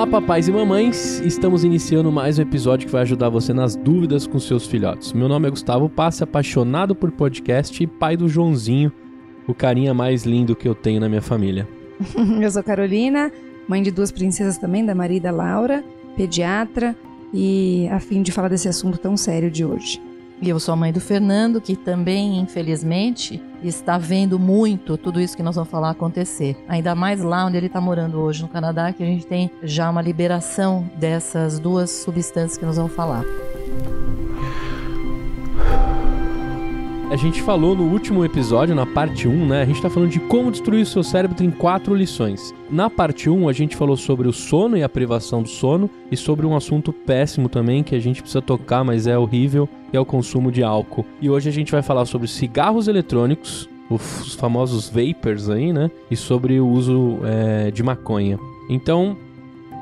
Olá, papais e mamães! Estamos iniciando mais um episódio que vai ajudar você nas dúvidas com seus filhotes. Meu nome é Gustavo Passe, apaixonado por podcast e pai do Joãozinho, o carinha mais lindo que eu tenho na minha família. eu sou Carolina, mãe de duas princesas também, da Maria e da Laura, pediatra e a fim de falar desse assunto tão sério de hoje. E eu sou a mãe do Fernando, que também, infelizmente, está vendo muito tudo isso que nós vamos falar acontecer. Ainda mais lá onde ele está morando hoje, no Canadá, que a gente tem já uma liberação dessas duas substâncias que nós vamos falar. A gente falou no último episódio, na parte 1, né? A gente tá falando de como destruir o seu cérebro em quatro lições. Na parte 1, a gente falou sobre o sono e a privação do sono e sobre um assunto péssimo também que a gente precisa tocar, mas é horrível, que é o consumo de álcool. E hoje a gente vai falar sobre cigarros eletrônicos, os famosos vapors aí, né? E sobre o uso é, de maconha. Então,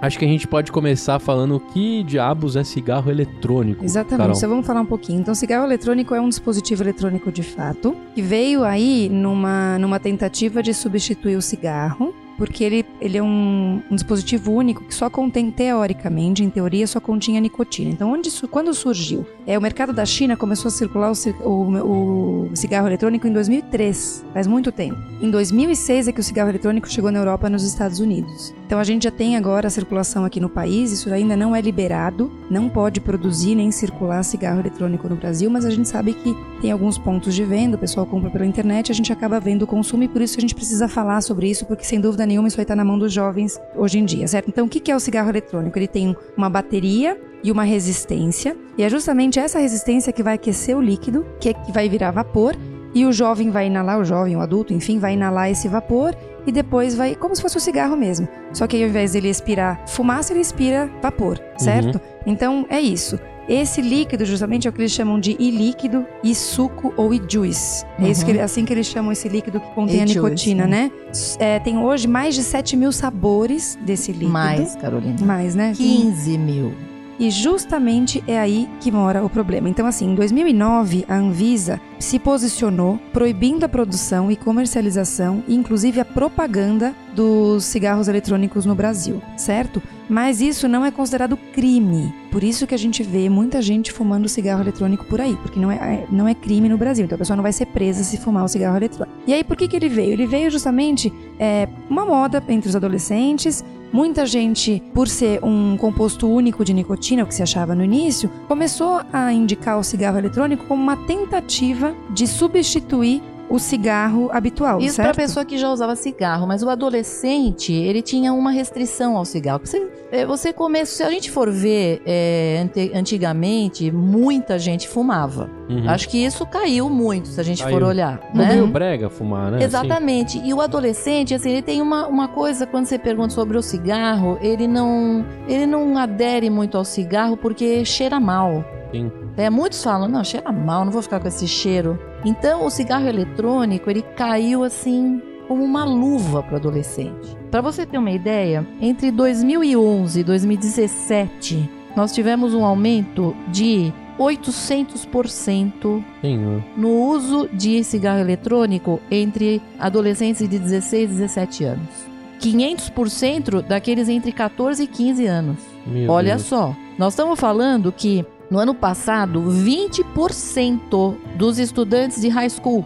Acho que a gente pode começar falando que diabos é cigarro eletrônico. Exatamente, Carol. então vamos falar um pouquinho. Então, cigarro eletrônico é um dispositivo eletrônico de fato, que veio aí numa, numa tentativa de substituir o cigarro porque ele, ele é um, um, dispositivo único que só contém, teoricamente, em teoria, só continha nicotina. Então, onde quando surgiu? É, o mercado da China começou a circular o, o, o, cigarro eletrônico em 2003, faz muito tempo. Em 2006 é que o cigarro eletrônico chegou na Europa e nos Estados Unidos. Então, a gente já tem agora a circulação aqui no país, isso ainda não é liberado, não pode produzir nem circular cigarro eletrônico no Brasil, mas a gente sabe que tem alguns pontos de venda, o pessoal compra pela internet, a gente acaba vendo o consumo e por isso a gente precisa falar sobre isso, porque sem dúvida nenhuma isso vai estar na mão dos jovens hoje em dia, certo? Então, o que é o cigarro eletrônico? Ele tem uma bateria e uma resistência, e é justamente essa resistência que vai aquecer o líquido, que, é que vai virar vapor, e o jovem vai inalar, o jovem, o adulto, enfim, vai inalar esse vapor e depois vai, como se fosse um cigarro mesmo. Só que ao invés dele expirar fumaça, ele expira vapor, certo? Uhum. Então é isso. Esse líquido, justamente, é o que eles chamam de e-líquido, e-suco ou e-juice. Uhum. É isso que, uhum. assim que eles chamam esse líquido que contém a nicotina, né? É, tem hoje mais de 7 mil sabores desse líquido. Mais, Carolina. Mais, né? 15 mil. E justamente é aí que mora o problema. Então, assim, em 2009, a Anvisa se posicionou proibindo a produção e comercialização, inclusive a propaganda dos cigarros eletrônicos no Brasil, certo? Mas isso não é considerado crime. Por isso que a gente vê muita gente fumando cigarro eletrônico por aí, porque não é, é não é crime no Brasil. Então a pessoa não vai ser presa se fumar o cigarro eletrônico. E aí, por que, que ele veio? Ele veio justamente é, uma moda entre os adolescentes, Muita gente, por ser um composto único de nicotina, o que se achava no início, começou a indicar o cigarro eletrônico como uma tentativa de substituir o cigarro habitual, Isso para pessoa que já usava cigarro, mas o adolescente, ele tinha uma restrição ao cigarro. Você, é, você começa, se a gente for ver é, antigamente, muita gente fumava. Uhum. Acho que isso caiu muito, se a gente caiu. for olhar. Não né? brega fumar, né? Exatamente. Assim. E o adolescente, assim, ele tem uma, uma coisa, quando você pergunta sobre o cigarro, ele não, ele não adere muito ao cigarro porque cheira mal. Sim. É, muitos falam, não, cheira mal, não vou ficar com esse cheiro. Então, o cigarro eletrônico, ele caiu assim como uma luva para o adolescente. Para você ter uma ideia, entre 2011 e 2017, nós tivemos um aumento de 800% Sim. no uso de cigarro eletrônico entre adolescentes de 16 e 17 anos. 500% daqueles entre 14 e 15 anos. Meu Olha Deus. só, nós estamos falando que no ano passado, 20% dos estudantes de high school,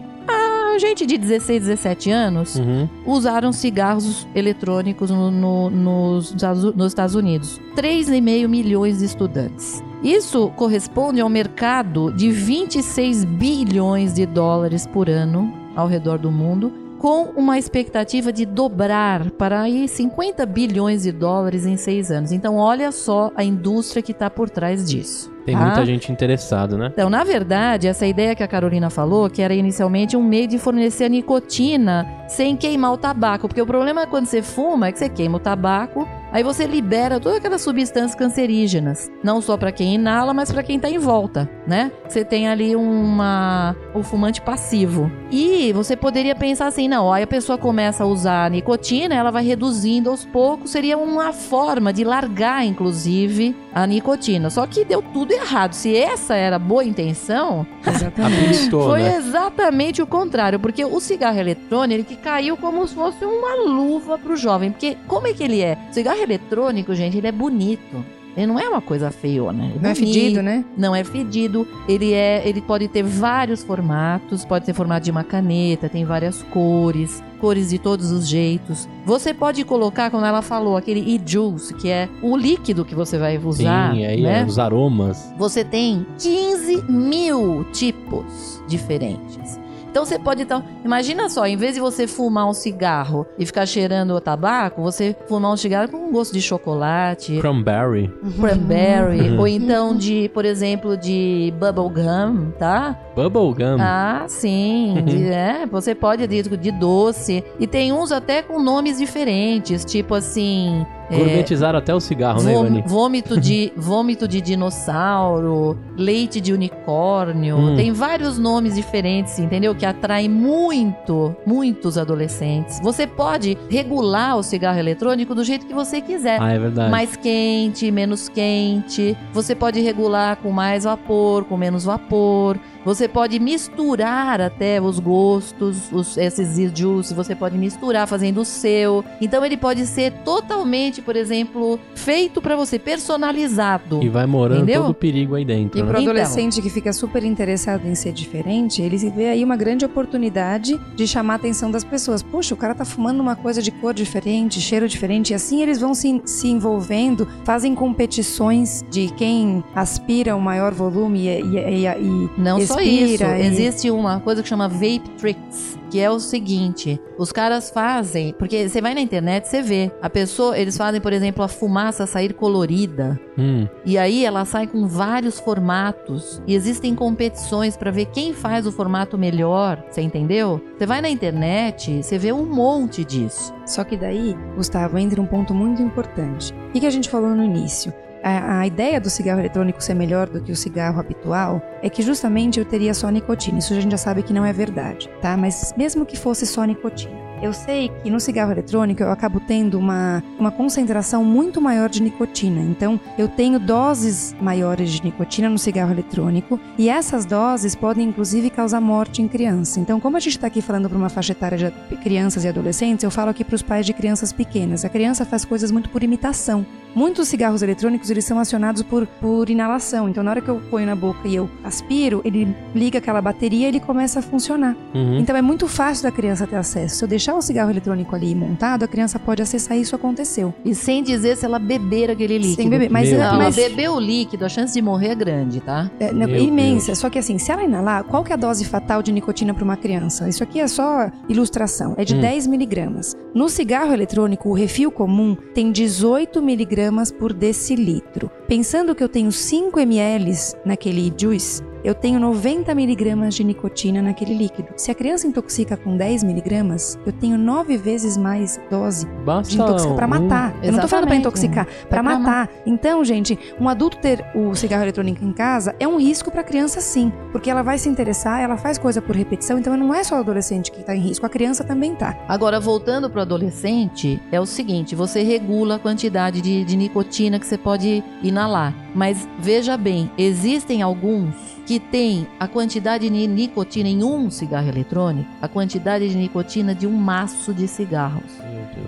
a gente de 16, 17 anos, uhum. usaram cigarros eletrônicos no, no, nos, nos Estados Unidos. 3,5 milhões de estudantes. Isso corresponde ao mercado de 26 bilhões de dólares por ano ao redor do mundo com uma expectativa de dobrar para aí 50 bilhões de dólares em seis anos. Então, olha só a indústria que está por trás disso. Tem muita ah. gente interessada, né? Então, na verdade, essa ideia que a Carolina falou, que era inicialmente um meio de fornecer a nicotina sem queimar o tabaco. Porque o problema é quando você fuma é que você queima o tabaco, Aí você libera todas aquelas substâncias cancerígenas, não só para quem inala, mas para quem tá em volta, né? Você tem ali uma o fumante passivo. E você poderia pensar assim, não, aí a pessoa começa a usar a nicotina, ela vai reduzindo aos poucos, seria uma forma de largar inclusive a nicotina. Só que deu tudo errado. Se essa era a boa intenção, exatamente. foi né? exatamente o contrário, porque o cigarro eletrônico ele que caiu como se fosse uma luva pro jovem, porque como é que ele é? O cigarro eletrônico, gente, ele é bonito. Ele não é uma coisa feiona. Não é fedido, né? Não é fedido. Ele é, ele pode ter vários formatos, pode ter formato de uma caneta, tem várias cores, cores de todos os jeitos. Você pode colocar, quando ela falou, aquele e-juice, que é o líquido que você vai usar. Sim, aí né? é os aromas. Você tem 15 mil tipos diferentes. Então você pode então, imagina só, em vez de você fumar um cigarro e ficar cheirando o tabaco, você fumar um cigarro com um gosto de chocolate, cranberry, cranberry, uhum. ou então de, por exemplo, de bubble gum, tá? Bubble gum. Ah, sim, de, é, você pode de, de doce e tem uns até com nomes diferentes, tipo assim, Gourmetizaram é, até o cigarro, né, Ivani? Vômito de, vômito de dinossauro, leite de unicórnio. Hum. Tem vários nomes diferentes, entendeu? Que atraem muito, muitos adolescentes. Você pode regular o cigarro eletrônico do jeito que você quiser. Ah, é verdade. Mais quente, menos quente. Você pode regular com mais vapor, com menos vapor. Você pode misturar até os gostos, os, esses juices, você pode misturar fazendo o seu. Então ele pode ser totalmente, por exemplo, feito para você, personalizado. E vai morando entendeu? todo o perigo aí dentro. E né? pro adolescente então. que fica super interessado em ser diferente, ele vê aí uma grande oportunidade de chamar a atenção das pessoas. Poxa, o cara tá fumando uma coisa de cor diferente, cheiro diferente, e assim eles vão se, se envolvendo, fazem competições de quem aspira o maior volume e, e, e, e não só isso. E... Existe uma coisa que chama Vape Tricks, que é o seguinte: os caras fazem, porque você vai na internet, você vê. A pessoa, eles fazem, por exemplo, a fumaça sair colorida. Hum. E aí ela sai com vários formatos. E existem competições para ver quem faz o formato melhor. Você entendeu? Você vai na internet, você vê um monte disso. Só que daí, Gustavo, entra um ponto muito importante. O que a gente falou no início? A, a, ideia do cigarro eletrônico ser melhor do que o cigarro habitual é que justamente eu teria só nicotina. Isso a gente já sabe que não é verdade, tá? Mas mesmo que fosse só nicotina. Eu sei que no cigarro eletrônico eu acabo tendo uma, uma concentração muito maior de nicotina. Então, eu tenho doses maiores de nicotina no cigarro eletrônico e essas doses podem inclusive causar morte em criança. Então, como a gente está aqui falando para uma faixa etária de crianças e adolescentes, eu falo aqui para os pais de crianças pequenas. A criança faz coisas muito por imitação. Muitos cigarros eletrônicos eles são acionados por, por inalação. Então, na hora que eu ponho na boca e eu aspiro, ele liga aquela bateria e ele começa a funcionar. Uhum. Então, é muito fácil da criança ter acesso. Se eu deixar o cigarro eletrônico ali montado, a criança pode acessar isso aconteceu. E sem dizer se ela beber aquele líquido. Sem beber, mas, não, mas... beber o líquido, a chance de morrer é grande, tá? É, imensa. Deus. Só que assim, se ela inalar, qual que é a dose fatal de nicotina para uma criança? Isso aqui é só ilustração. É de hum. 10 miligramas. No cigarro eletrônico, o refil comum tem 18 miligramas miligramas por decilitro. Pensando que eu tenho 5 ml naquele juice, eu tenho 90 miligramas de nicotina naquele líquido. Se a criança intoxica com 10 miligramas, eu tenho 9 vezes mais dose Basta de intoxicar para matar. Um... Eu não tô falando para intoxicar, é para matar. Então, gente, um adulto ter o cigarro eletrônico em casa é um risco para a criança sim, porque ela vai se interessar, ela faz coisa por repetição, então não é só o adolescente que está em risco, a criança também tá. Agora, voltando para o adolescente, é o seguinte, você regula a quantidade de, de nicotina que você pode inalar. Mas veja bem, existem alguns que tem a quantidade de nicotina em um cigarro eletrônico, a quantidade de nicotina de um maço de cigarros.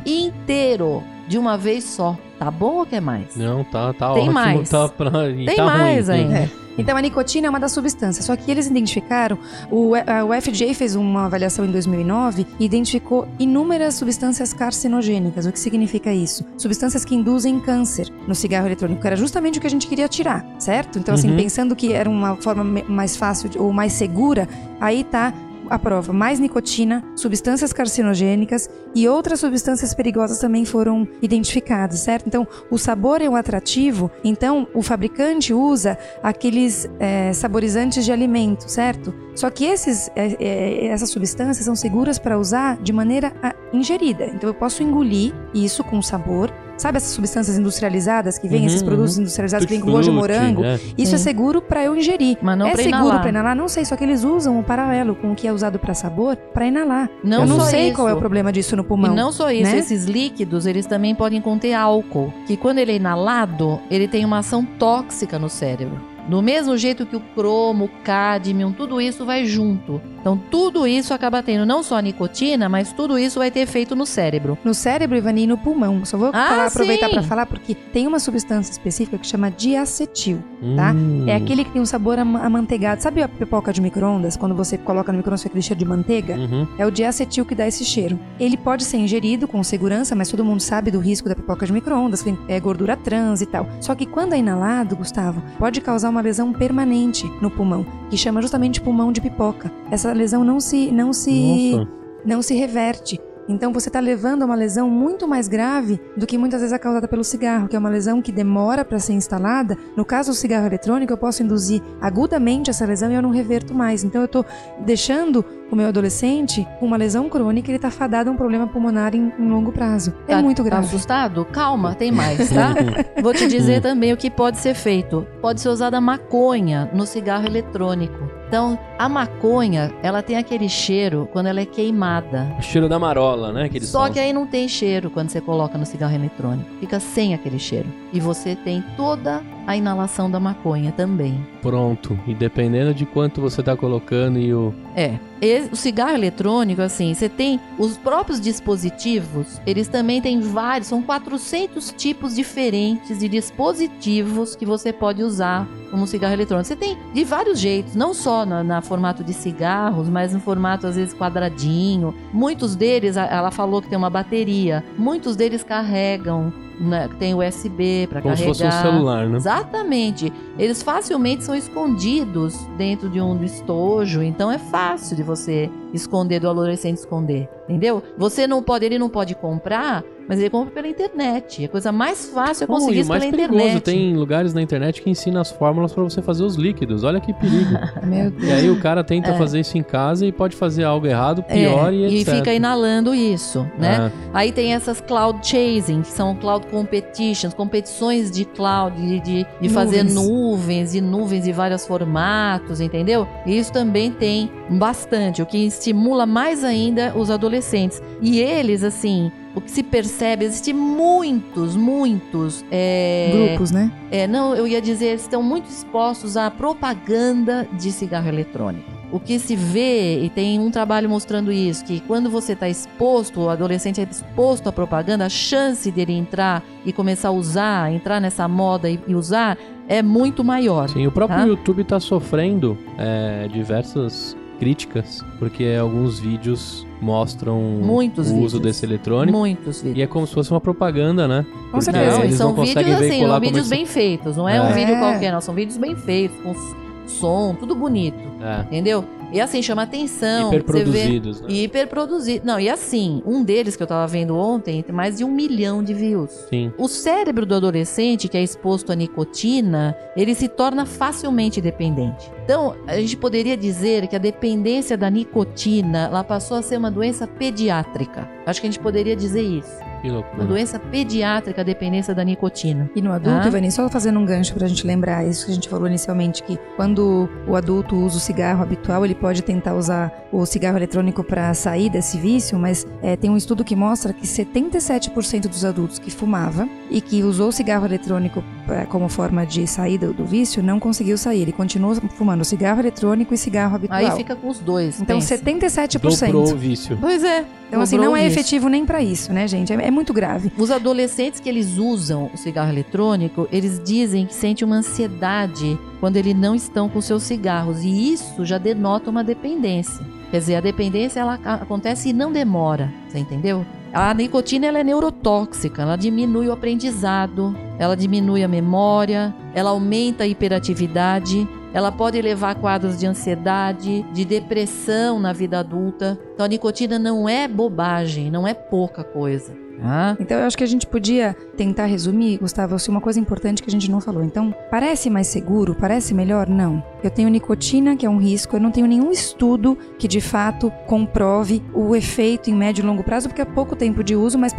Inteiro de uma vez só. Tá bom ou quer mais? Não, tá, tá Tem ótimo. Mais. Tá pra... Tem tá mais ruim. ainda. É. Então a nicotina é uma das substâncias, só que eles identificaram, o, a, o FDA fez uma avaliação em 2009 e identificou inúmeras substâncias carcinogênicas. O que significa isso? Substâncias que induzem câncer no cigarro eletrônico, era justamente o que a gente queria tirar, certo? Então assim, uhum. pensando que era uma forma mais fácil ou mais segura, aí tá a prova mais nicotina, substâncias carcinogênicas e outras substâncias perigosas também foram identificadas, certo? Então, o sabor é um atrativo, então o fabricante usa aqueles é, saborizantes de alimento, certo? Só que esses, é, é, essas substâncias são seguras para usar de maneira ingerida. Então, eu posso engolir isso com sabor sabe essas substâncias industrializadas que vêm, Uhum, esses produtos uhum. industrializados que vêm com gosto de morango? né? Isso é seguro pra eu ingerir. Mas não é pra seguro pra inalar? Não sei, só que eles usam o paralelo com o que é usado pra sabor pra inalar. Não eu não só sei isso. qual é o problema disso no pulmão. E não só isso, né? esses líquidos, eles também podem conter álcool, que quando ele é inalado, ele tem uma ação tóxica no cérebro. Do mesmo jeito que o cromo, o cádmio, tudo isso vai junto. Então, tudo isso acaba tendo não só a nicotina, mas tudo isso vai ter efeito no cérebro. No cérebro, Ivani, e no pulmão. Só vou Ah, falar- aproveitar pra falar porque tem uma substância específica que chama diacetil. Tá? Hum. É aquele que tem um sabor ama- amanteigado. Sabe a pipoca de micro-ondas? Quando você coloca no micro-ondas fica aquele cheiro de manteiga? Uhum. É o diacetil que dá esse cheiro. Ele pode ser ingerido com segurança, mas todo mundo sabe do risco da pipoca de micro-ondas, que é gordura trans e tal. Só que quando é inalado, Gustavo, pode causar uma lesão permanente no pulmão, que chama justamente pulmão de pipoca. Essa lesão não se não se Nossa. não se reverte. Então você está levando a uma lesão muito mais grave do que muitas vezes é causada pelo cigarro, que é uma lesão que demora para ser instalada. No caso do cigarro eletrônico, eu posso induzir agudamente essa lesão e eu não reverto mais. Então eu estou deixando o meu adolescente com uma lesão crônica, ele está fadado a um problema pulmonar em, em longo prazo. É Tá- muito Tá grave. assustado? Calma, tem mais, tá? Vou te dizer também o que pode ser feito. Pode ser usada maconha no cigarro eletrônico. Então, a maconha, ela tem aquele cheiro quando ela é queimada. O cheiro da marola, né? Que eles Só falam. que aí não tem cheiro quando você coloca no cigarro eletrônico. Fica sem aquele cheiro. E você tem toda a inalação da maconha também. Pronto. E dependendo de quanto você tá colocando e o. É. O cigarro eletrônico, assim, você tem os próprios dispositivos, eles também têm vários, são 400 tipos diferentes de dispositivos que você pode usar como cigarro eletrônico. Você tem de vários jeitos, não só na, na formato de cigarros, mas no formato às vezes quadradinho. Muitos deles, ela falou que tem uma bateria, muitos deles carregam, né, tem USB para Como carregar. se fosse um celular, né? Exatamente. Eles facilmente são escondidos dentro de um estojo, então é fácil de você esconder do adolescente esconder, entendeu? Você não pode, ele não pode comprar, mas ele compra pela internet. A coisa mais fácil é conseguir e o isso mais pela perigoso, internet. tem lugares na internet que ensinam as fórmulas pra você fazer os líquidos. Olha que perigo. Meu Deus. e aí o cara tenta É. fazer isso em casa e pode fazer algo errado, É, pior e e etc. fica inalando isso, né? É. Aí tem essas cloud chasing, que são cloud competitions, competições de cloud, de, de, de fazer Nuvens. nuvens e nuvens de vários formatos, entendeu? E isso também tem bastante, o que estimula mais ainda os adolescentes. E eles, assim, o que se percebe, existem muitos, muitos. é, Grupos, né? é, não, eu ia dizer, eles estão muito expostos à propaganda de cigarro eletrônico. O que se vê, e tem um trabalho mostrando isso, que quando você está exposto, o adolescente é exposto à propaganda, a chance dele entrar e começar a usar, entrar nessa moda e, e usar, é muito maior. Sim, o próprio Tá? YouTube tá sofrendo é, diversas críticas, porque alguns vídeos mostram Muitos o vídeos. uso desse eletrônico. Muitos vídeos. E é como se fosse uma propaganda, né? Com Porque certeza. Não, e eles são não vídeos assim, são vídeos eles- bem feitos, não é, um É. vídeo É. qualquer, não, são vídeos bem feitos, com som, tudo bonito, É, entendeu? E assim, chama atenção. você vê- hiperproduzidos, né? E hiperproduzido. Não, e assim, um deles que eu tava vendo ontem tem mais de um milhão de views. Sim. O cérebro do adolescente que é exposto à nicotina, ele se torna facilmente dependente. Então, a gente poderia dizer que a dependência da nicotina, ela passou a ser uma doença pediátrica. Acho que a gente poderia dizer isso. Que Uma loucura. doença pediátrica, a dependência da nicotina. E no adulto. Ivani, só fazendo um gancho pra gente lembrar isso que a gente falou inicialmente, que quando o adulto usa o cigarro habitual, ele pode tentar usar o cigarro eletrônico para sair desse vício, mas é, tem um estudo que mostra que 77% dos adultos que fumava e que usou o cigarro eletrônico é, como forma de saída do vício não conseguiu sair. Ele continua fumando cigarro eletrônico e cigarro habitual. Aí fica com os dois. Então, pensa. 77%. Dobrou o vício. Pois é. Então, assim, dobrou não é. Efetivo nem pra isso, né, gente? É, é muito grave. Os adolescentes que eles usam o cigarro eletrônico, eles dizem que sentem uma ansiedade quando eles não estão com seus cigarros. E isso já denota uma dependência. Quer dizer, a dependência ela acontece e não demora. Você entendeu? A nicotina ela é neurotóxica, ela diminui o aprendizado, ela diminui a memória, ela aumenta a hiperatividade, ela pode levar a quadros de ansiedade, de depressão na vida adulta. Então a nicotina não é bobagem, não é pouca coisa. Ah. Então eu acho que a gente podia tentar resumir, Gustavo, se uma coisa importante que a gente não falou. Então, parece mais seguro? Parece melhor? Não. Eu tenho nicotina, que é um risco, eu não tenho nenhum estudo que de fato comprove o efeito em médio e longo prazo, porque é pouco tempo de uso, mas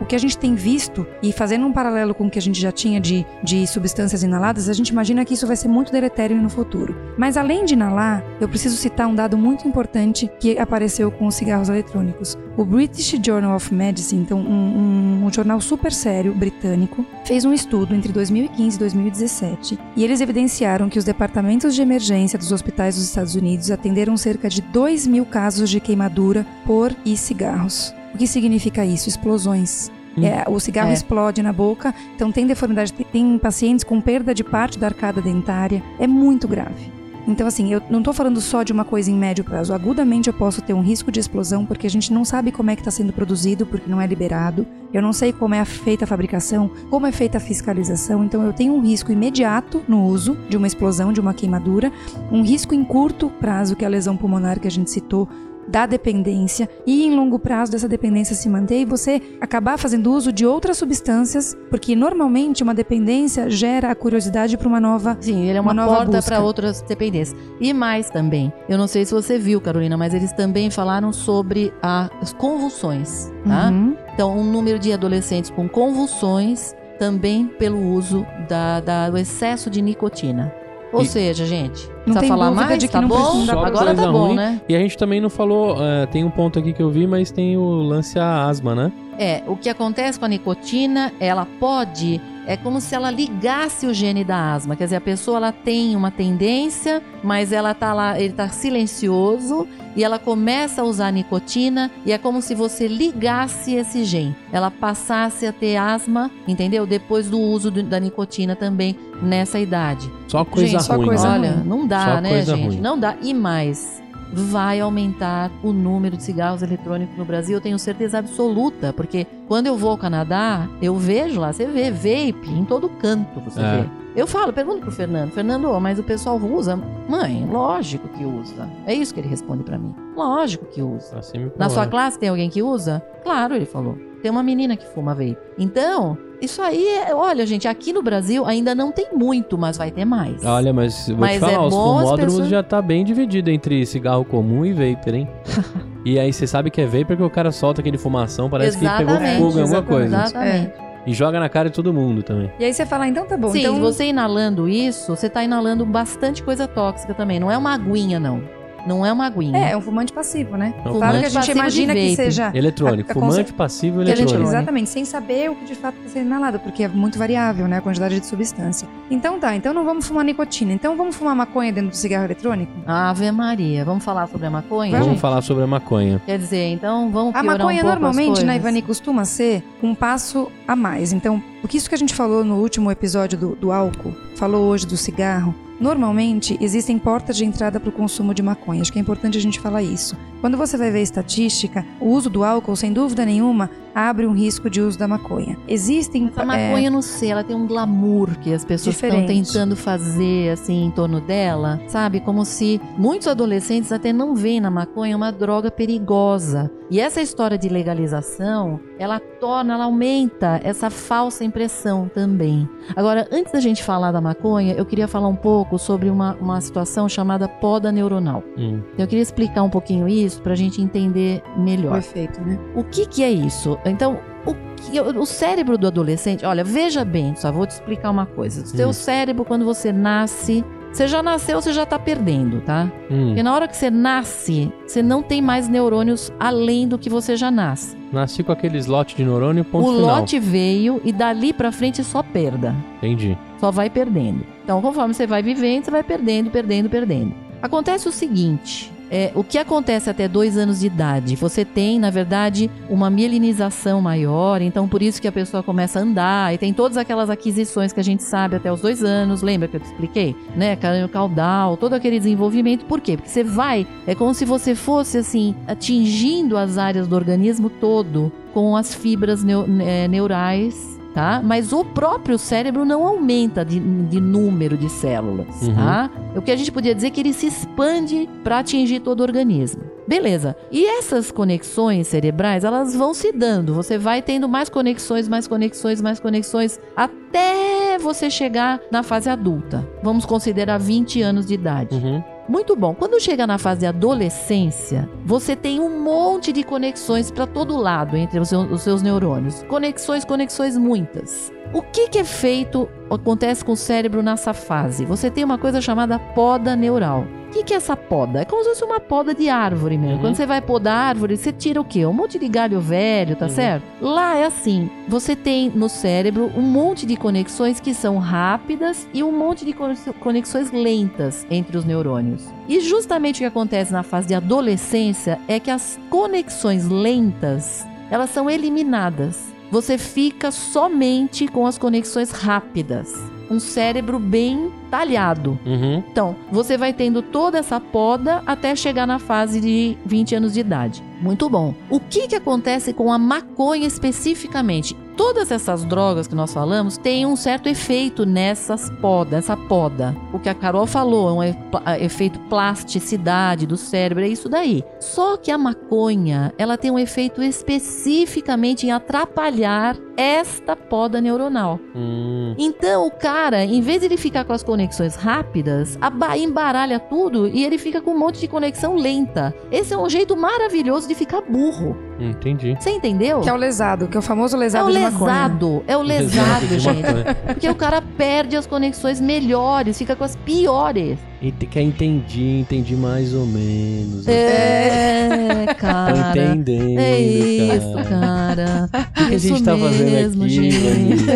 o que a gente tem visto, e fazendo um paralelo com o que a gente já tinha de, de substâncias inaladas, a gente imagina que isso vai ser muito deletério no futuro. Mas além de inalar, eu preciso citar um dado muito importante que apareceu com os cigarros eletrônicos. O British Journal of Medicine, então um um, um, jornal super sério britânico, fez um estudo entre 2015 e 2017 e eles evidenciaram que os departamentos de emergência dos hospitais dos Estados Unidos atenderam cerca de 2 mil casos de queimadura por e-cigarros. O que significa isso? Explosões. Hum. É, o cigarro é. explode na boca, então tem deformidade, tem pacientes com perda de parte da arcada dentária. É muito grave. Então, assim, eu não estou falando só de uma coisa em médio prazo. Agudamente eu posso ter um risco de explosão porque a gente não sabe como é que está sendo produzido, porque não é liberado. Eu não sei como é feita a fabricação, como é feita a fiscalização. Então, eu tenho um risco imediato no uso de uma explosão, de uma queimadura, um risco em curto prazo, que é a lesão pulmonar que a gente citou, da dependência e em longo prazo dessa dependência se manter e você acabar fazendo uso de outras substâncias, porque normalmente uma dependência gera a curiosidade para uma nova Sim, ele é uma, uma porta para outras dependências. E mais também, eu não sei se você viu, Carolina, mas eles também falaram sobre as convulsões, tá? Uhum. Então, um número de adolescentes com convulsões também pelo uso da, da, do excesso de nicotina. Ou e... seja, gente, não precisa falar mais? De que tá não bom? Agora tá bom, ruim. né? E a gente também não falou, uh, tem um ponto aqui que eu vi, mas tem o lance a asma, né? É, o que acontece com a nicotina, ela pode é como se ela ligasse o gene da asma. Quer dizer, a pessoa ela tem uma tendência, mas ela tá lá, ele tá silencioso e ela começa a usar nicotina e é como se você ligasse esse gene. Ela passasse a ter asma, entendeu? Depois do uso do, da nicotina também nessa idade. Só coisa gente, ruim. Só coisa né? Olha, não dá, só né, gente? Ruim. Não dá. E mais, vai aumentar o número de cigarros eletrônicos no Brasil, eu tenho certeza absoluta, porque quando eu vou ao Canadá, eu vejo lá, você vê vape em todo canto, você é. vê. Eu falo, pergunto pro Fernando, Fernando, mas o pessoal usa? Mãe, lógico que usa. É isso que ele responde para mim. Lógico que usa. Assim Na sua classe tem alguém que usa? Claro, ele falou. Tem uma menina que fuma vape. Então, isso aí, é, olha, gente, aqui no Brasil ainda não tem muito, mas vai ter mais. Olha, mas vou mas te falar, é os fumódromos pessoas... já tá bem dividido entre cigarro comum e vapor, hein? e aí você sabe que é vapor porque o cara solta aquele fumação, parece exatamente, que pegou fogo em alguma coisa. Exatamente. É. E joga na cara de todo mundo também. E aí você fala, então tá bom. Sim, então... você inalando isso, você tá inalando bastante coisa tóxica também. Não é uma aguinha, não. Não é uma aguinha. É, é um fumante passivo, né? É um claro que a gente imagina que seja. Eletrônico. A, a fumante passivo eletrônico. Gente, exatamente, sem saber o que de fato está sendo inalado, porque é muito variável, né? A quantidade de substância. Então tá, então não vamos fumar nicotina. Então vamos fumar maconha dentro do cigarro eletrônico? Ave Maria. Vamos falar sobre a maconha? Vamos gente? falar sobre a maconha. Quer dizer, então vamos A maconha um normalmente, na Ivani, costuma ser um passo a mais. Então, o que isso que a gente falou no último episódio do, do álcool, falou hoje do cigarro, Normalmente, existem portas de entrada para o consumo de maconha. Acho que é importante a gente falar isso. Quando você vai ver a estatística, o uso do álcool, sem dúvida nenhuma, abre um risco de uso da maconha. Existem. A maconha, é, não sei, ela tem um glamour que as pessoas estão tentando fazer assim em torno dela, sabe? Como se muitos adolescentes até não veem na maconha uma droga perigosa. E essa história de legalização, ela torna, ela aumenta essa falsa impressão também. Agora, antes da gente falar da maconha, eu queria falar um pouco sobre uma, uma situação chamada poda neuronal. Hum. Eu queria explicar um pouquinho isso para a gente entender melhor. Perfeito, né? O que, que é isso? Então, o, que, o cérebro do adolescente, olha, veja bem, só vou te explicar uma coisa. O seu hum. cérebro, quando você nasce, você já nasceu, você já tá perdendo, tá? Hum. Porque na hora que você nasce, você não tem mais neurônios além do que você já nasce. Nasci com aquele slot de neurônio, ponto O final. lote veio e dali pra frente só perda. Entendi. Só vai perdendo. Então, conforme você vai vivendo, você vai perdendo, perdendo, perdendo. Acontece o seguinte: é, o que acontece até dois anos de idade? Você tem, na verdade, uma mielinização maior, então por isso que a pessoa começa a andar e tem todas aquelas aquisições que a gente sabe até os dois anos. Lembra que eu te expliquei? Né? Crânio caudal, todo aquele desenvolvimento. Por quê? Porque você vai, é como se você fosse assim, atingindo as áreas do organismo todo com as fibras neu, é, neurais tá? Mas o próprio cérebro não aumenta de, de número de células, uhum. tá? O que a gente podia dizer é que ele se expande para atingir todo o organismo. Beleza. E essas conexões cerebrais, elas vão se dando. Você vai tendo mais conexões, mais conexões, mais conexões, até você chegar na fase adulta. Vamos considerar 20 anos de idade. Uhum. Muito bom. Quando chega na fase de adolescência, você tem um monte de conexões para todo lado entre os seus, os seus, neurônios. Conexões, conexões muitas. O que, que é feito, acontece com o cérebro nessa fase? Você tem uma coisa chamada poda neural. O que, que, é essa poda? É como se fosse uma poda de árvore mesmo. Uhum. Quando você vai podar árvore, você tira o quê? Um monte de galho velho, tá uhum. certo? Lá é assim: você tem no cérebro um monte de conexões que são rápidas e um monte de conexões lentas entre os neurônios. E justamente o que acontece na fase de adolescência é que as conexões lentas elas são eliminadas. Você fica somente com as conexões rápidas. Um cérebro bem talhado. Uhum. Então, você vai tendo toda essa poda até chegar na fase de 20 anos de idade. Muito bom. O que, que acontece com a maconha especificamente? Todas essas drogas que nós falamos têm um certo efeito nessas podas, nessa poda. O que a Carol falou, é um efeito plasticidade do cérebro, é isso daí. Só que a maconha, ela tem um efeito especificamente em atrapalhar esta poda neuronal. Hum. Então, o cara, em vez de ele ficar com as conexões rápidas, embaralha tudo e ele fica com um monte de conexão lenta. Esse é um jeito maravilhoso de ficar burro. Entendi. Você entendeu? Que é o lesado, que é o famoso lesado é o de lesado, É o lesado, gente. Porque o cara perde as conexões melhores, fica com as piores. E quer entendi, entendi mais ou menos. É, cara. Tô entendendo. É isso, cara. O que, que a gente tá fazendo aqui, gente?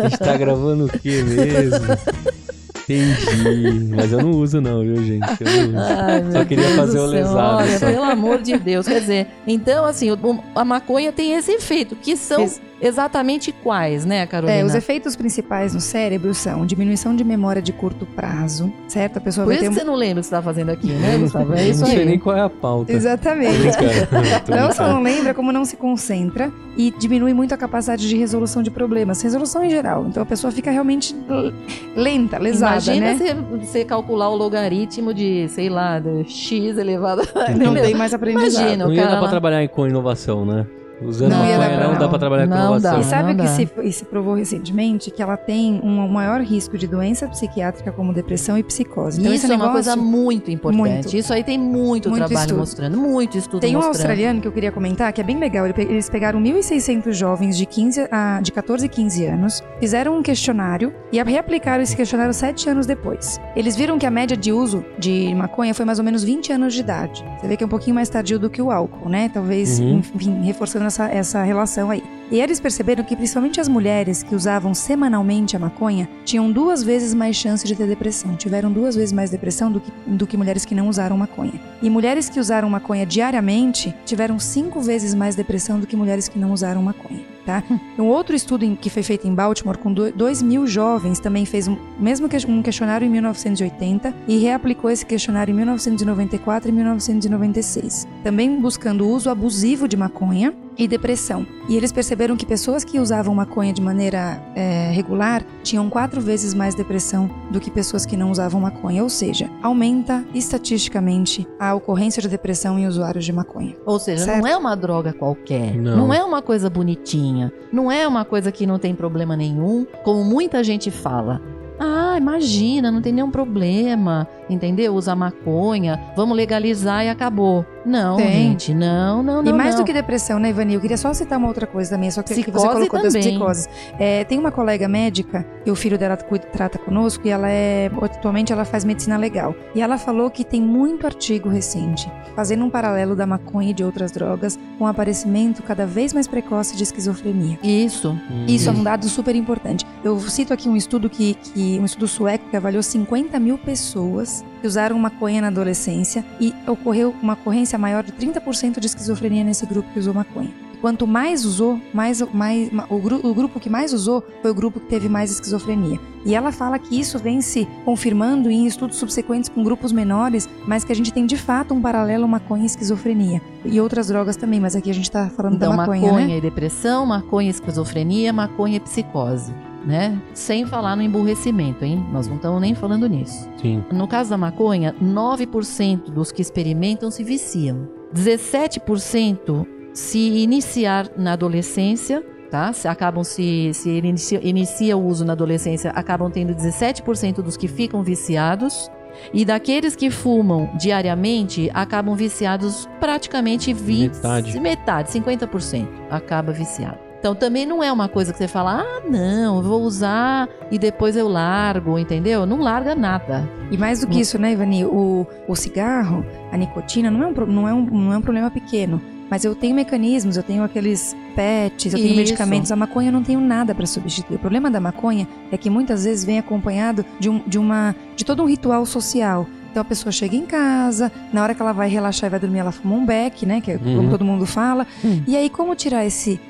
A gente tá gravando o que mesmo? Entendi. Mas eu não uso, não, viu, gente? Eu não Ai, Só queria Deus fazer o lesado. Olha, pelo amor de Deus. Quer dizer, então, assim, a maconha tem esse efeito, que são. Esse exatamente quais, né, Carolina? É, os efeitos principais no cérebro são diminuição de memória de curto prazo, certo? A pessoa Por vai isso ter... que você não lembra o que você está fazendo aqui, né, Gustavo? É isso aí. Não sei nem qual é a pauta. Exatamente. não só não lembra, como não se concentra e diminui muito a capacidade de resolução de problemas. Resolução em geral. Então a pessoa fica realmente lenta, lesada, Imagina né? você, você calcular o logaritmo de, sei lá, de x elevado... Não tem mais aprendizado. Imagina, não ia dar pra trabalhar com inovação, né? Usando não, maconha não, não dá pra trabalhar não com inovação. Dá, e sabe o que se, se, provou recentemente? Que ela tem um maior risco de doença psiquiátrica como depressão e psicose. Então, isso é uma coisa muito importante. Muito. Isso aí tem muito, muito trabalho estudo. mostrando, muito estudo Tem um mostrando. australiano que eu queria comentar, que é bem legal. Eles pegaram 1.600 jovens de, 15 a, de 14 e 15 anos, fizeram um questionário e reaplicaram esse questionário 7 anos depois. Eles viram que a média de uso de maconha foi mais ou menos 20 anos de idade. Você vê que é um pouquinho mais tardio do que o álcool, né? Talvez, uhum. enfim, reforçando essa, essa relação aí. E eles perceberam que principalmente as mulheres que usavam semanalmente a maconha tinham duas vezes mais chance de ter depressão, tiveram duas vezes mais depressão do que, do que mulheres que não usaram maconha. E mulheres que usaram maconha diariamente tiveram cinco vezes mais depressão do que mulheres que não usaram maconha. Tá? Um outro estudo que foi feito em Baltimore com 2 mil jovens também fez um mesmo um questionário em 1980 e reaplicou esse questionário em 1994 e 1996, também buscando o uso abusivo de maconha e depressão. E eles perceberam que pessoas que usavam maconha de maneira é, regular tinham quatro vezes mais depressão do que pessoas que não usavam maconha, ou seja, aumenta estatisticamente a ocorrência de depressão em usuários de maconha. Ou seja, certo? não é uma droga qualquer, não. não é uma coisa bonitinha, não é uma coisa que não tem problema nenhum, como muita gente fala. Ah, imagina, não tem nenhum problema, entendeu? Usar maconha, vamos legalizar e acabou. Não, tem. gente, não, não, não. E mais não. do que depressão, né, Ivani? Eu queria só citar uma outra coisa também, só que, que você colocou também. das psicoses. É, tem uma colega médica, que o filho dela trata conosco, e ela é. Atualmente ela faz medicina legal. E ela falou que tem muito artigo recente, fazendo um paralelo da maconha e de outras drogas, com o aparecimento cada vez mais precoce de esquizofrenia. Isso. Hum. Isso é um dado super importante. Eu cito aqui um estudo que, que um estudo sueco que avaliou 50 mil pessoas que usaram maconha na adolescência e ocorreu uma ocorrência maior de 30% de esquizofrenia nesse grupo que usou maconha. Quanto mais usou, mais, mais o, gru, o, grupo que mais usou foi o grupo que teve mais esquizofrenia. E ela fala que isso vem se confirmando em estudos subsequentes com grupos menores, mas que a gente tem de fato um paralelo maconha e esquizofrenia. E outras drogas também, mas aqui a gente está falando então, da maconha. Maconha né? e depressão, maconha e esquizofrenia, maconha e psicose. Né? Sem falar no emburrecimento, hein? Nós não estamos nem falando nisso. Sim. No caso da maconha, 9% dos que experimentam se viciam. 17% se iniciar na adolescência, tá? Se acabam se, se inicia, inicia o uso na adolescência, acabam tendo 17% dos que ficam viciados. E daqueles que fumam diariamente, acabam viciados praticamente 20, Metade. metade 50% acaba viciado. Então também não é uma coisa que você fala, ah, não, eu vou usar e depois eu largo, entendeu? Não larga nada. E mais do que isso, né, Ivani? O, o cigarro, a nicotina, não é, um, não, é um, não é um problema pequeno. Mas eu tenho mecanismos, eu tenho aqueles PETs, eu tenho Isso. medicamentos. A maconha eu não tenho nada para substituir. O problema da maconha é que muitas vezes vem acompanhado de, um, de, uma, de todo um ritual social. Então a pessoa chega em casa, na hora que ela vai relaxar e vai dormir, ela fuma um beck, né? Que é como Uhum. todo mundo fala. Hum. E aí, como tirar esse,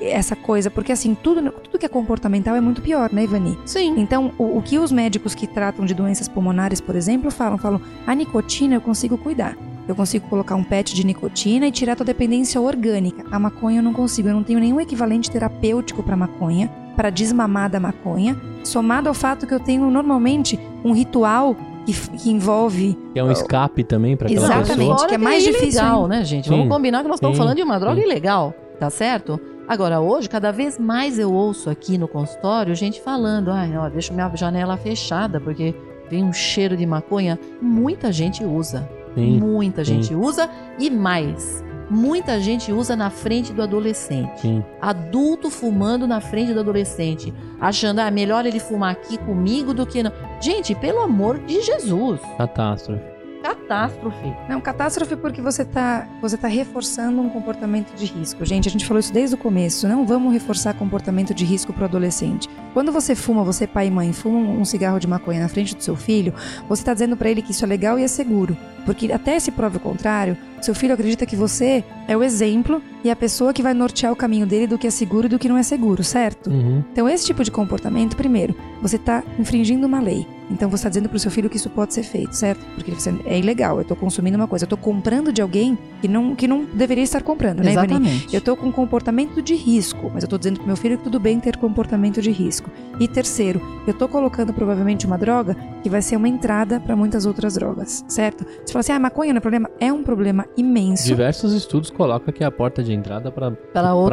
essa coisa? Porque assim, tudo, tudo que é comportamental é muito pior, né, Ivani? Sim. Então, o, o que os médicos que tratam de doenças pulmonares, por exemplo, falam? Falam, a nicotina eu consigo cuidar. Eu consigo colocar um PET de nicotina e tirar tua dependência orgânica. A maconha eu não consigo. Eu não tenho nenhum equivalente terapêutico para maconha, para desmamar da maconha, somado ao fato que eu tenho normalmente um ritual que, que envolve Que é um escape também para aquela Exatamente. pessoa. Fora que é mais difícil ilegal, ainda. né, gente? Sim. Vamos combinar que nós estamos Sim. falando de uma droga Sim. ilegal, tá certo? Agora, hoje, cada vez mais eu ouço aqui no consultório gente falando: ai, ó, deixa minha janela fechada porque vem um cheiro de maconha. Muita gente usa. Sim. Muita sim. gente usa e mais. Muita gente usa na frente do adolescente. Sim. Adulto fumando na frente do adolescente. Achando, ah, melhor ele fumar aqui comigo do que não. Gente, pelo amor de Jesus. Catástrofe. Catástrofe. Não, catástrofe porque você tá, você tá reforçando um comportamento de risco. Gente, a gente falou isso desde o começo. Não vamos reforçar comportamento de risco pro adolescente. Quando você fuma, você pai e mãe, fuma um cigarro de maconha na frente do seu filho, você tá dizendo para ele que isso é legal e é seguro. Porque até se prove o contrário, seu filho acredita que você é o exemplo e a pessoa que vai nortear o caminho dele do que é seguro e do que não é seguro, certo? Uhum. Então, esse tipo de comportamento, primeiro, você está infringindo uma lei. Então, você está dizendo para o seu filho que isso pode ser feito, certo? Porque você, é ilegal. Eu estou consumindo uma coisa. Eu estou comprando de alguém que não, que não deveria estar comprando, né, Ivani? Exatamente. Eu estou com comportamento de risco, mas eu estou dizendo pro meu filho que tudo bem ter comportamento de risco. E terceiro, eu estou colocando provavelmente uma droga que vai ser uma entrada para muitas outras drogas, certo? Você fala assim, ah, maconha não é problema? É um problema imenso. Diversos estudos colocam que é a porta de entrada para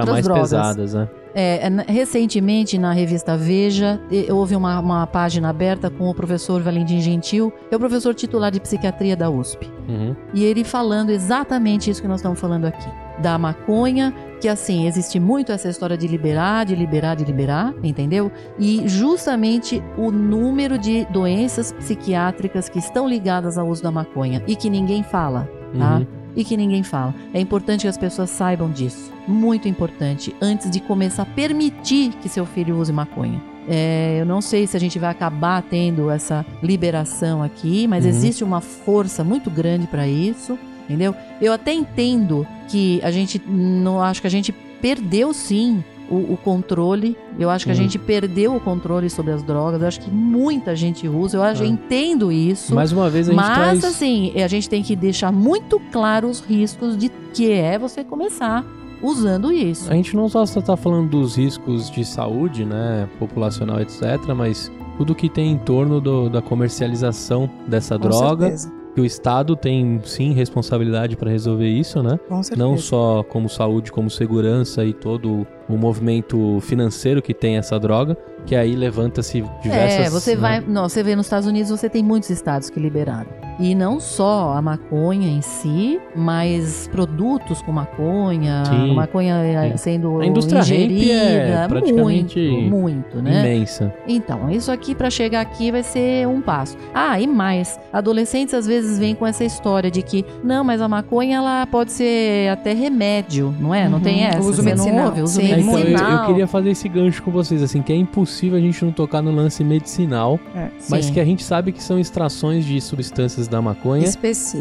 mais drogas. pesadas, né? É, na- recentemente, na revista Veja, houve uma, uma página aberta com o professor Valentim Gentil, que é o professor titular de psiquiatria da USP. Uhum. E ele falando exatamente isso que nós estamos falando aqui. Da maconha, que assim, existe muito essa história de liberar, de liberar, de liberar, entendeu? E justamente o número de doenças psiquiátricas que estão ligadas ao uso da maconha e que ninguém fala, tá? Uhum. e que ninguém fala. É importante que as pessoas saibam disso. Muito importante. Antes de começar a permitir que seu filho use maconha. É, eu não sei se a gente vai acabar tendo essa liberação aqui, mas Uhum. existe uma força muito grande para isso, entendeu? Eu até entendo que a gente não acho que a gente perdeu sim o, o controle. Eu acho que a Uhum. gente perdeu o controle sobre as drogas. Eu acho que muita gente usa. Eu acho, É. entendo isso. Mais uma vez a gente Mas traz... assim, a gente tem que deixar muito claro os riscos de que é você começar usando isso. A gente não só está falando dos riscos de saúde, né, populacional, etc., mas tudo que tem em torno do- da comercialização dessa Com droga, certeza. Que o Estado tem sim responsabilidade para resolver isso, né? Com certeza. Não só como saúde, como segurança e todo o movimento financeiro que tem essa droga, que aí levanta-se diversas. É, você né? vai. Não, você vê nos Estados Unidos, você tem muitos estados que liberaram. E não só a maconha em si, mas produtos com maconha, Sim, maconha eh, sim. sendo A indústria hemp ingerida. é praticamente muito, muito, né? imensa. Então, isso aqui para chegar aqui vai ser um passo. Ah, e mais, adolescentes às vezes vêm com essa história de que não, mas a maconha ela pode ser até remédio, não é? Não Uhum, tem essa. o uso Você não medicinal. ouve? Uso Sim, É, então, eu, medicinal. eu queria fazer esse gancho com vocês, assim, que é impossível a gente não tocar no lance medicinal, mas Sim. que a gente sabe que são extrações de substâncias da maconha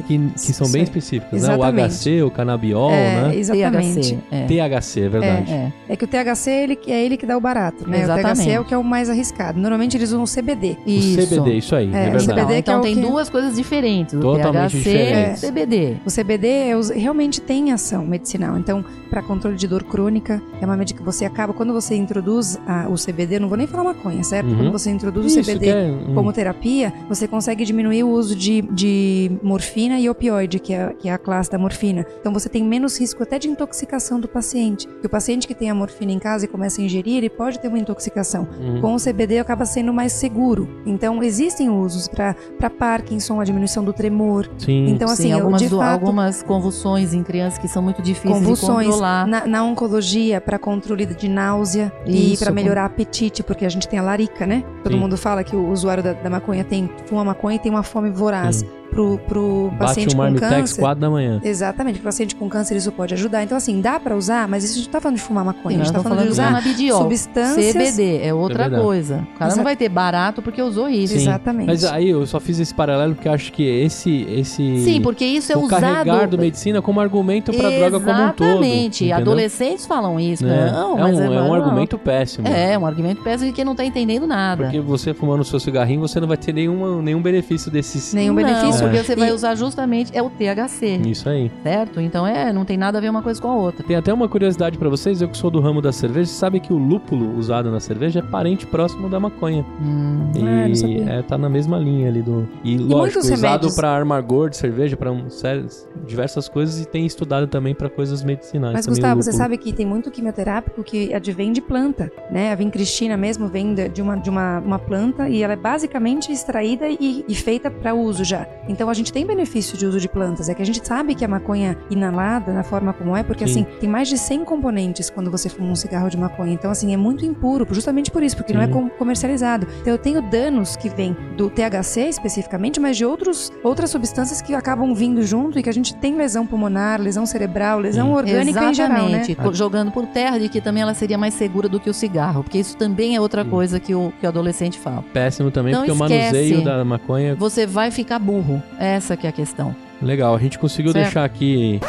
que, que são bem específicas, né? O Exatamente. HC, o canabiol, é, né? exatamente. THC, é. THC, é verdade. É. É que o THC ele, é ele que dá o barato, né? Exatamente. O THC é o que é o mais arriscado. Normalmente eles usam CBD. O Isso. CBD, isso aí, é, É, verdade. CBD Então, que é tem que- duas coisas diferentes, o Totalmente THC diferentes. e o CBD. O CBD é os- realmente tem ação medicinal. Então, para controle de dor crônica, é uma medicação, você acaba, quando você introduz a, o CBD, não vou nem falar maconha, certo? Uhum. Quando você introduz Isso, o CBD é, hum. como terapia, você consegue diminuir o uso de, de morfina e opioide, que é, que é a classe da morfina. Então você tem menos risco até de intoxicação do paciente. Que o paciente que tem a morfina em casa e começa a ingerir, ele pode ter uma intoxicação. Uhum. Com o CBD acaba sendo mais seguro. Então existem usos para Parkinson, a diminuição do tremor. Sim. Então assim, Sim, eu, algumas, de do- fato, algumas convulsões em crianças que são muito difíceis de convulsões controlar. na, na oncologia para controle de náusea e Isso, para com- melhorar apetite, porque a gente tem a larica, né? Todo Sim. mundo fala que o usuário da, da maconha tem fuma maconha e tem uma fome voraz. Sim. Pro, pro Bate paciente um com marmitex câncer. 4 da manhã. Exatamente, pro paciente com câncer isso pode ajudar. Então, assim, dá para usar, mas isso a gente não tá falando de fumar maconha, Sim, a gente tá estamos falando de falando de usar canabidiol. substâncias. CBD é outra verdade. coisa. O cara Exa- não vai ter barato porque usou isso. Sim. Exatamente. Mas aí eu só fiz esse paralelo porque eu acho que esse. esse Sim, porque isso é o usado. carregar do medicina como argumento pra droga como um todo. Exatamente. Adolescentes falam isso. Né? Não, é, mas um, é um não. argumento péssimo. É, um argumento péssimo de quem não tá entendendo nada. Porque você fumando o seu cigarrinho, você não vai ter nenhuma, nenhum benefício desses. Nenhum não, benefício. Porque você vai E- usar justamente é o THC, Isso aí. certo? Então é, não tem nada a ver uma coisa com a outra. Tem até uma curiosidade pra vocês, eu que sou do ramo da cerveja, você sabe que o lúpulo usado na cerveja é parente próximo da maconha. Hum. E não sabia. é, tá na mesma linha ali do. E, lógico, muitos usado remédios- pra amargor de cerveja, pra um, sério, diversas coisas e tem estudado também pra coisas medicinais. Mas, Gustavo, você sabe que tem muito quimioterápico que advém de planta, né? A vincristina mesmo vem de de uma, de uma, uma planta e ela é basicamente extraída e, e feita para uso já. Então a gente tem benefício de uso de plantas. É que a gente sabe que a maconha inalada, na forma como é, porque Sim. assim, tem mais de 100 componentes quando você fuma um cigarro de maconha. Então, assim, é muito impuro, justamente por isso, porque não é Sim. com- comercializado. Então eu tenho danos que vêm do THC especificamente, mas de outros, outras substâncias que acabam vindo junto e que a gente tem lesão pulmonar, lesão cerebral, lesão Sim. orgânica em geral, né? Exatamente. Jogando por terra de que também ela seria mais segura do que o cigarro. Porque isso também é outra Sim. coisa que o, que o adolescente fala. Péssimo também, Não porque o esquece. manuseio da maconha. Você vai ficar burro. Essa que é a questão. Legal, a gente conseguiu Certo. deixar aqui.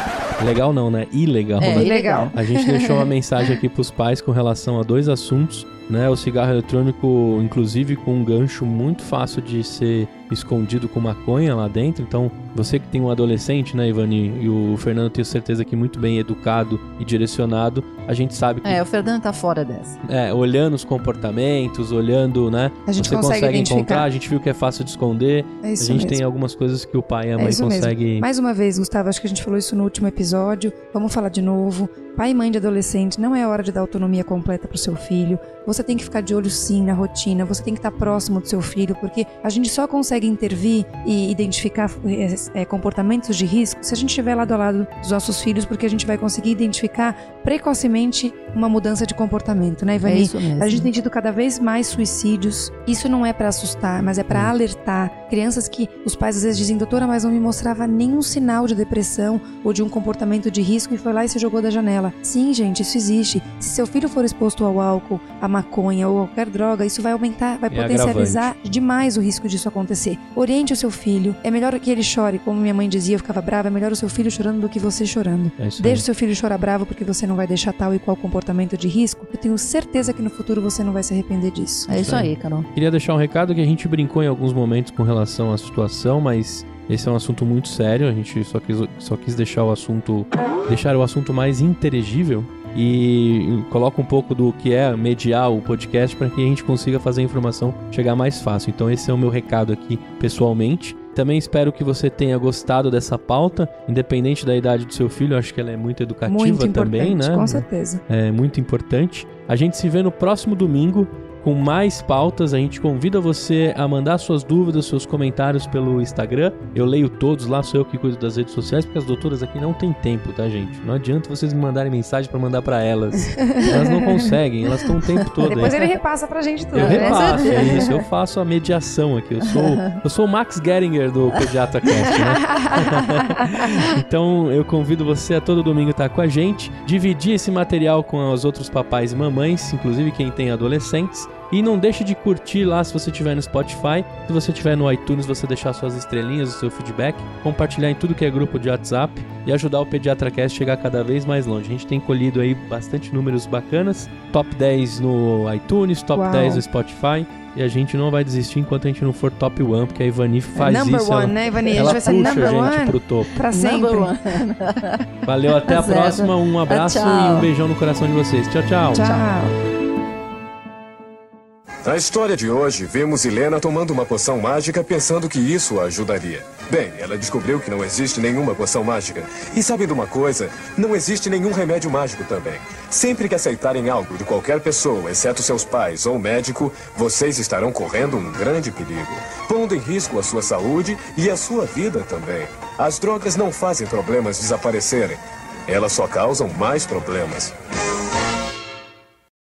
Legal não, né? Ilegal. É, né? ilegal. A gente deixou uma mensagem aqui pros pais com relação a dois assuntos, né? O cigarro eletrônico, inclusive, com um gancho muito fácil de ser escondido com maconha lá dentro. Então, você que tem um adolescente, né, Ivani, e o Fernando, tenho certeza que muito bem educado e direcionado, a gente sabe que, É, o Fernando tá fora dessa. é, olhando os comportamentos, olhando, né? A gente você consegue consegue encontrar, a gente viu que é fácil de esconder. É A isso gente mesmo. tem algumas coisas que o pai e a É mãe isso mesmo. Conseguem. Mais uma vez, Gustavo, acho que a gente falou isso no último episódio. Vamos falar de novo. Pai e mãe de adolescente, não é hora de dar autonomia completa pro seu filho. Você tem que ficar de olho sim na rotina, você tem que estar próximo do seu filho, porque a gente só consegue intervir e identificar é, é, comportamentos de risco se a gente estiver lado a lado dos nossos filhos, porque a gente vai conseguir identificar precocemente uma mudança de comportamento, né, É Ivani? isso mesmo. A gente tem tido cada vez mais suicídios. Isso não é pra assustar, mas é pra alertar. Crianças que os pais às vezes dizem, doutora, mas não me mostrava nenhum sinal de depressão ou de um comportamento de risco e foi lá e se jogou da janela. Sim, gente, isso existe. Se seu filho for exposto ao álcool, à maconha ou qualquer droga, isso vai aumentar, vai É potencializar demais o risco disso acontecer. Oriente o seu filho. É melhor que ele chore, como minha mãe dizia, eu ficava brava, é melhor o seu filho chorando do que você chorando. É aí. Deixe seu filho chorar bravo porque você não vai deixar tal e qual comportamento de risco. Eu tenho certeza que no futuro você não vai se arrepender disso. É isso aí, Carol. Queria deixar um recado que a gente brincou em alguns momentos com relação à situação, mas esse é um assunto muito sério. A gente só quis, só quis deixar o assunto deixar o assunto mais inteligível e coloca um pouco do que é mediar o podcast para que a gente consiga fazer a informação chegar mais fácil. Então esse é o meu recado aqui pessoalmente. Também espero que você tenha gostado dessa pauta, independente da idade do seu filho. Acho que ela é muito educativa Muito também, né? com certeza. é muito importante. A gente se vê no próximo domingo com mais pautas. A gente convida você a mandar suas dúvidas, seus comentários pelo Instagram. Eu leio todos lá, sou eu que cuido das redes sociais, porque as doutoras aqui não têm tempo, tá, gente? Não adianta vocês me mandarem mensagem pra mandar pra elas. Elas não conseguem, elas estão o tempo todo Depois ele repassa pra gente tudo. Eu né? repasso, é isso, eu faço a mediação aqui. Eu sou, eu sou o Max Geringer do Pediatra Cast, né? então eu convido você a todo domingo estar com a gente, dividir esse material com os outros papais e mamães, inclusive quem tem adolescentes. E não deixe de curtir lá se você estiver no Spotify. Se você estiver no iTunes, você deixar suas estrelinhas, o seu feedback, compartilhar em tudo que é grupo de WhatsApp e ajudar o PediatraCast a chegar cada vez mais longe. A gente tem colhido aí bastante números bacanas. Top 10 no iTunes, top Uau. 10 no Spotify. E a gente não vai desistir enquanto a gente não for top one, porque a Ivani faz number isso. one, ela, né, Ivani? Ela a gente vai puxa ser number a gente one pro topo. pra sempre. Number one. Valeu, até a Certo. próxima. Um abraço Tchau. e um beijão no coração de vocês. Tchau, tchau. Tchau. Na história de hoje, vemos Helena tomando uma poção mágica pensando que isso a ajudaria. Bem, ela descobriu que não existe nenhuma poção mágica. E sabem de uma coisa? Não existe nenhum remédio mágico também. Sempre que aceitarem algo de qualquer pessoa, exceto seus pais ou médico, vocês estarão correndo um grande perigo, pondo em risco a sua saúde e a sua vida também. As drogas não fazem problemas desaparecerem. Elas só causam mais problemas.